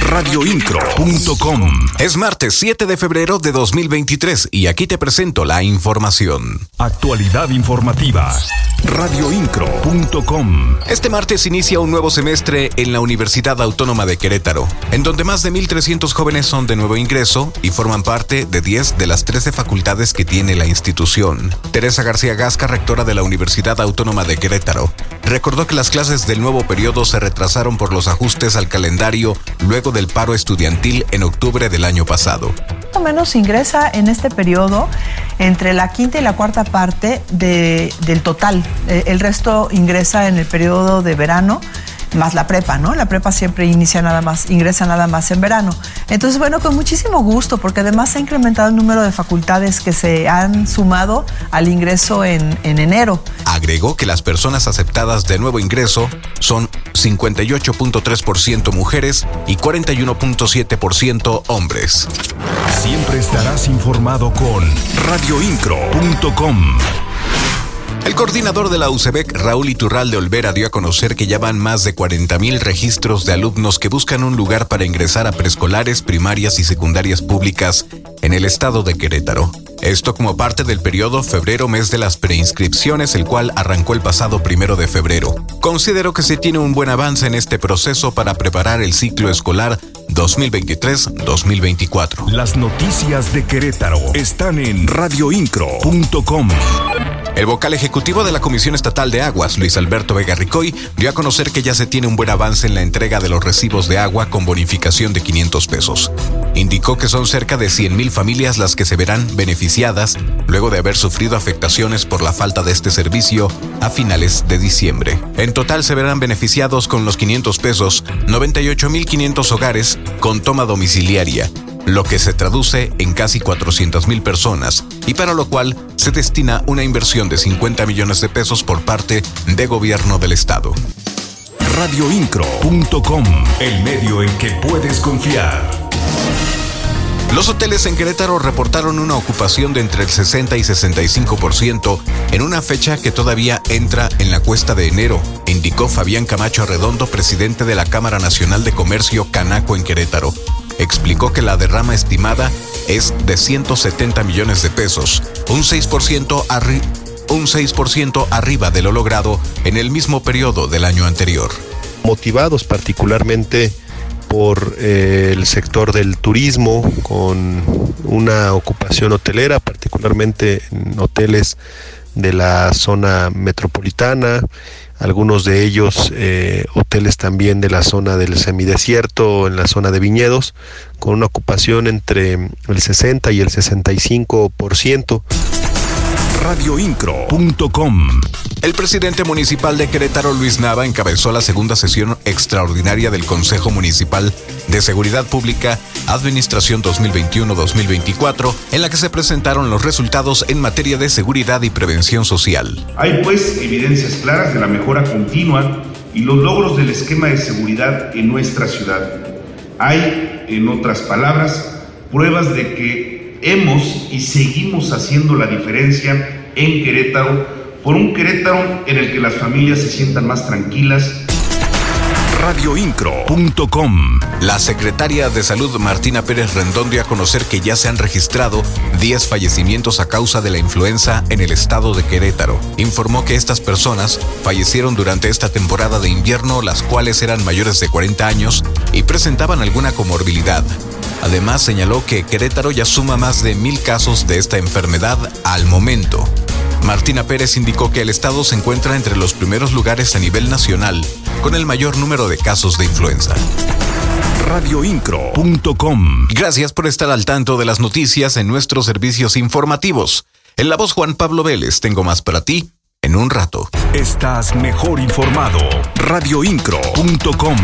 Radioincro.com Es martes 7 de febrero de 2023 y aquí te presento la información. Actualidad informativa. Radioincro.com Este martes inicia un nuevo semestre en la Universidad Autónoma de Querétaro, en donde más de 1.300 jóvenes son de nuevo ingreso y forman parte de 10 de las 13 facultades que tiene la institución. Teresa García Gasca, rectora de la Universidad Autónoma de Querétaro, recordó que las clases del nuevo periodo se retrasaron por los ajustes al calendario luego del paro estudiantil en octubre del año pasado. Más o menos ingresa en este periodo entre la quinta y la cuarta parte de, del total. Eh, el resto ingresa en el periodo de verano más la prepa, ¿no? La prepa siempre inicia nada más, ingresa nada más en verano. Entonces, bueno, con muchísimo gusto, porque además se ha incrementado el número de facultades que se han sumado al ingreso en, en enero. Agregó que las personas aceptadas de nuevo ingreso son 58.3% mujeres y 41.7% hombres. Siempre estarás informado con radioincro.com. El coordinador de la UCEBEC, Raúl Iturral de Olvera, dio a conocer que ya van más de 40.000 registros de alumnos que buscan un lugar para ingresar a preescolares, primarias y secundarias públicas en el estado de Querétaro. Esto como parte del periodo febrero-mes de las preinscripciones, el cual arrancó el pasado primero de febrero. Considero que se tiene un buen avance en este proceso para preparar el ciclo escolar 2023-2024. Las noticias de Querétaro están en radioincro.com. El vocal ejecutivo de la Comisión Estatal de Aguas, Luis Alberto Vega Ricoy, dio a conocer que ya se tiene un buen avance en la entrega de los recibos de agua con bonificación de 500 pesos. Indicó que son cerca de 100.000 familias las que se verán beneficiadas luego de haber sufrido afectaciones por la falta de este servicio a finales de diciembre. En total se verán beneficiados con los 500 pesos 98.500 hogares con toma domiciliaria lo que se traduce en casi 400.000 personas y para lo cual se destina una inversión de 50 millones de pesos por parte de gobierno del estado. Radioincro.com, el medio en que puedes confiar. Los hoteles en Querétaro reportaron una ocupación de entre el 60 y 65% en una fecha que todavía entra en la cuesta de enero, indicó Fabián Camacho Arredondo, presidente de la Cámara Nacional de Comercio Canaco en Querétaro explicó que la derrama estimada es de 170 millones de pesos, un 6%, un 6 arriba de lo logrado en el mismo periodo del año anterior. Motivados particularmente por eh, el sector del turismo, con una ocupación hotelera, particularmente en hoteles de la zona metropolitana, algunos de ellos eh, hoteles también de la zona del semidesierto, en la zona de viñedos, con una ocupación entre el 60 y el 65% radioincro.com. El presidente municipal de Querétaro, Luis Nava, encabezó la segunda sesión extraordinaria del Consejo Municipal de Seguridad Pública Administración 2021-2024, en la que se presentaron los resultados en materia de seguridad y prevención social. Hay pues evidencias claras de la mejora continua y los logros del esquema de seguridad en nuestra ciudad. Hay, en otras palabras, pruebas de que hemos y seguimos haciendo la diferencia en Querétaro por un Querétaro en el que las familias se sientan más tranquilas. Radioincro.com La secretaria de Salud Martina Pérez Rendón dio a conocer que ya se han registrado 10 fallecimientos a causa de la influenza en el estado de Querétaro. Informó que estas personas fallecieron durante esta temporada de invierno, las cuales eran mayores de 40 años y presentaban alguna comorbilidad. Además, señaló que Querétaro ya suma más de mil casos de esta enfermedad al momento. Martina Pérez indicó que el estado se encuentra entre los primeros lugares a nivel nacional con el mayor número de casos de influenza. Radioincro.com Gracias por estar al tanto de las noticias en nuestros servicios informativos. En la voz Juan Pablo Vélez tengo más para ti en un rato. Estás mejor informado. Radioincro.com